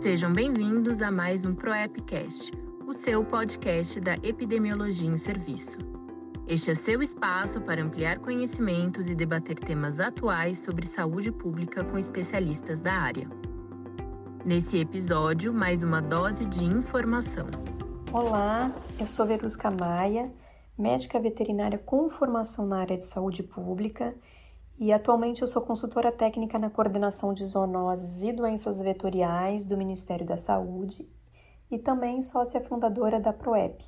Sejam bem-vindos a mais um ProEpcast, o seu podcast da epidemiologia em serviço. Este é seu espaço para ampliar conhecimentos e debater temas atuais sobre saúde pública com especialistas da área. Nesse episódio, mais uma dose de informação. Olá, eu sou Verusca Maia, médica veterinária com formação na área de saúde pública e atualmente eu sou consultora técnica na coordenação de zoonoses e doenças vetoriais do Ministério da Saúde e também sócia fundadora da PROEP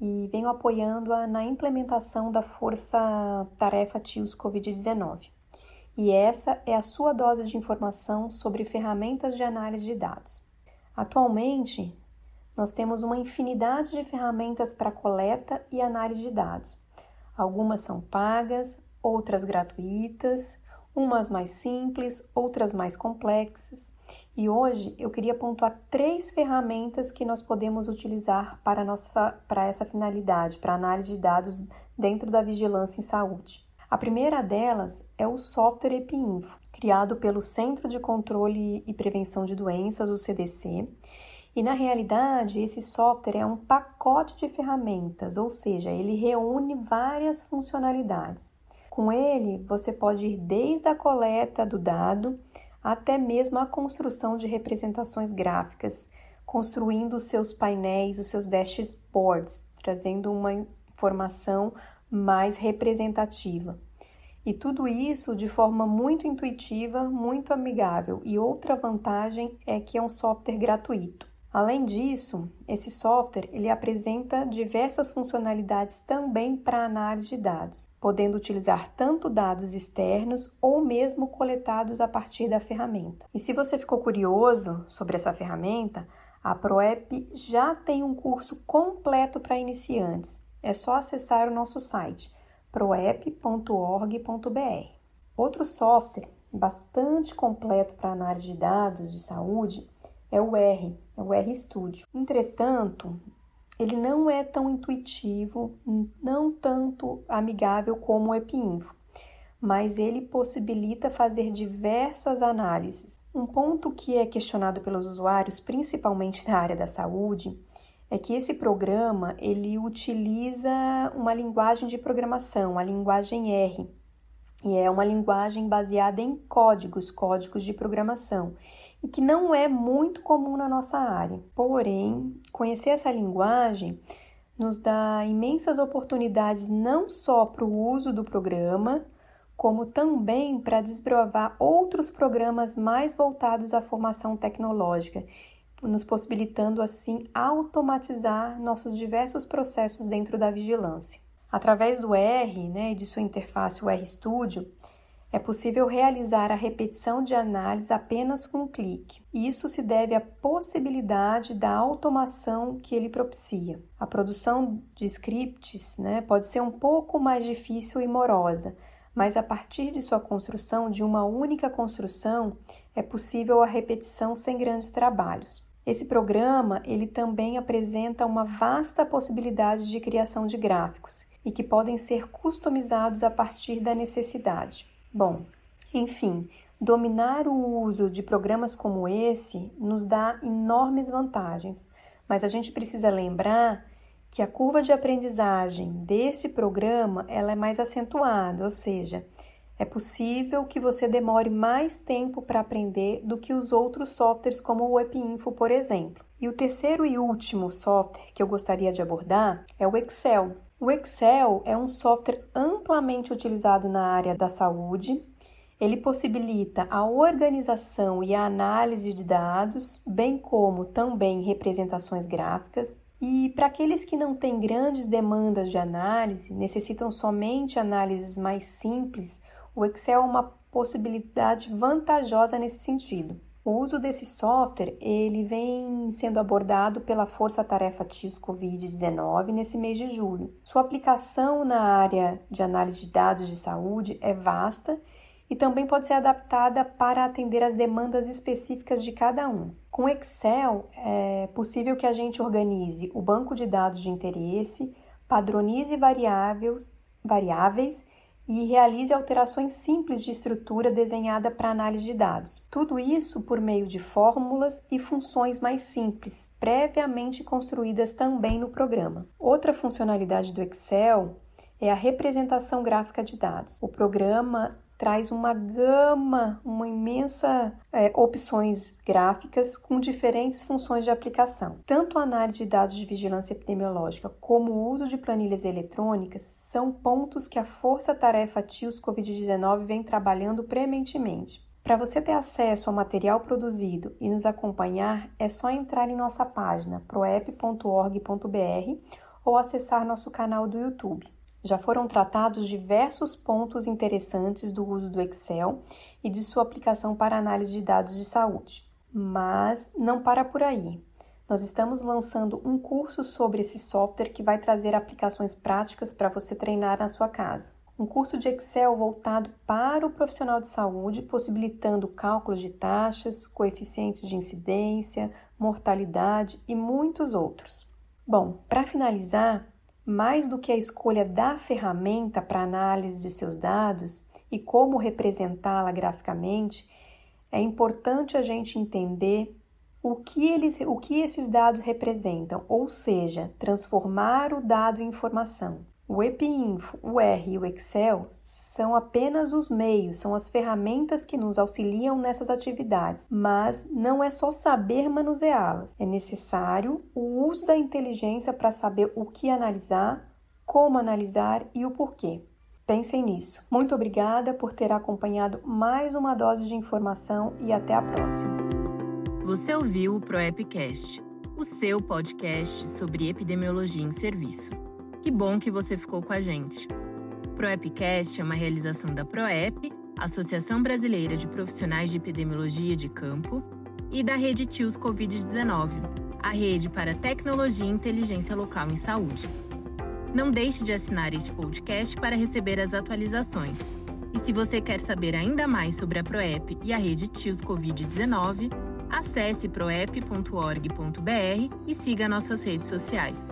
e venho apoiando-a na implementação da Força Tarefa TIOS Covid-19. E essa é a sua dose de informação sobre ferramentas de análise de dados. Atualmente, nós temos uma infinidade de ferramentas para coleta e análise de dados. Algumas são pagas, outras gratuitas, umas mais simples, outras mais complexas. E hoje eu queria pontuar três ferramentas que nós podemos utilizar para, nossa, para essa finalidade, para análise de dados dentro da vigilância em saúde. A primeira delas é o software EpiInfo, criado pelo Centro de Controle e Prevenção de Doenças, o CDC. E na realidade, esse software é um pacote de ferramentas, ou seja, ele reúne várias funcionalidades. Com ele, você pode ir desde a coleta do dado até mesmo a construção de representações gráficas, construindo os seus painéis, os seus dashboards, trazendo uma informação mais representativa. E tudo isso de forma muito intuitiva, muito amigável. E outra vantagem é que é um software gratuito. Além disso, esse software ele apresenta diversas funcionalidades também para análise de dados, podendo utilizar tanto dados externos ou mesmo coletados a partir da ferramenta. E se você ficou curioso sobre essa ferramenta, a ProEP já tem um curso completo para iniciantes. É só acessar o nosso site proep.org.br. Outro software bastante completo para análise de dados de saúde é o R, é o RStudio. Entretanto, ele não é tão intuitivo, não tanto amigável como o EpiInfo, mas ele possibilita fazer diversas análises. Um ponto que é questionado pelos usuários, principalmente na área da saúde, é que esse programa ele utiliza uma linguagem de programação, a linguagem R, e é uma linguagem baseada em códigos, códigos de programação e que não é muito comum na nossa área. Porém, conhecer essa linguagem nos dá imensas oportunidades não só para o uso do programa, como também para desbravar outros programas mais voltados à formação tecnológica, nos possibilitando assim automatizar nossos diversos processos dentro da vigilância. Através do R né, e de sua interface o RStudio, é possível realizar a repetição de análise apenas com um clique. Isso se deve à possibilidade da automação que ele propicia. A produção de scripts né, pode ser um pouco mais difícil e morosa, mas a partir de sua construção, de uma única construção, é possível a repetição sem grandes trabalhos. Esse programa ele também apresenta uma vasta possibilidade de criação de gráficos e que podem ser customizados a partir da necessidade. Bom, enfim, dominar o uso de programas como esse nos dá enormes vantagens, mas a gente precisa lembrar que a curva de aprendizagem desse programa ela é mais acentuada, ou seja, é possível que você demore mais tempo para aprender do que os outros softwares como o WebInfo, por exemplo. E o terceiro e último software que eu gostaria de abordar é o Excel. O Excel é um software amplamente utilizado na área da saúde. Ele possibilita a organização e a análise de dados, bem como também representações gráficas. E para aqueles que não têm grandes demandas de análise, necessitam somente análises mais simples, o Excel é uma possibilidade vantajosa nesse sentido. O uso desse software ele vem sendo abordado pela Força Tarefa TIOS Covid-19 nesse mês de julho. Sua aplicação na área de análise de dados de saúde é vasta e também pode ser adaptada para atender às demandas específicas de cada um. Com Excel, é possível que a gente organize o banco de dados de interesse, padronize variáveis, variáveis e realize alterações simples de estrutura desenhada para análise de dados. Tudo isso por meio de fórmulas e funções mais simples, previamente construídas também no programa. Outra funcionalidade do Excel é a representação gráfica de dados. O programa traz uma gama, uma imensa é, opções gráficas com diferentes funções de aplicação. Tanto a análise de dados de vigilância epidemiológica como o uso de planilhas eletrônicas são pontos que a Força Tarefa TIOS Covid-19 vem trabalhando prementemente. Para você ter acesso ao material produzido e nos acompanhar, é só entrar em nossa página proep.org.br ou acessar nosso canal do YouTube. Já foram tratados diversos pontos interessantes do uso do Excel e de sua aplicação para análise de dados de saúde. Mas não para por aí. Nós estamos lançando um curso sobre esse software que vai trazer aplicações práticas para você treinar na sua casa. Um curso de Excel voltado para o profissional de saúde, possibilitando cálculos de taxas, coeficientes de incidência, mortalidade e muitos outros. Bom, para finalizar, mais do que a escolha da ferramenta para análise de seus dados e como representá-la graficamente, é importante a gente entender o que, eles, o que esses dados representam, ou seja, transformar o dado em informação. O EpiInfo, o R e o Excel são apenas os meios, são as ferramentas que nos auxiliam nessas atividades, mas não é só saber manuseá-las. É necessário o uso da inteligência para saber o que analisar, como analisar e o porquê. Pensem nisso. Muito obrigada por ter acompanhado mais uma dose de informação e até a próxima. Você ouviu o ProEpcast, o seu podcast sobre epidemiologia em serviço. Que bom que você ficou com a gente. ProEpcast é uma realização da ProEp, Associação Brasileira de Profissionais de Epidemiologia de Campo, e da Rede TIOS Covid-19, a rede para tecnologia e inteligência local em saúde. Não deixe de assinar este podcast para receber as atualizações. E se você quer saber ainda mais sobre a ProEP e a rede TIOS Covid-19, acesse proep.org.br e siga nossas redes sociais.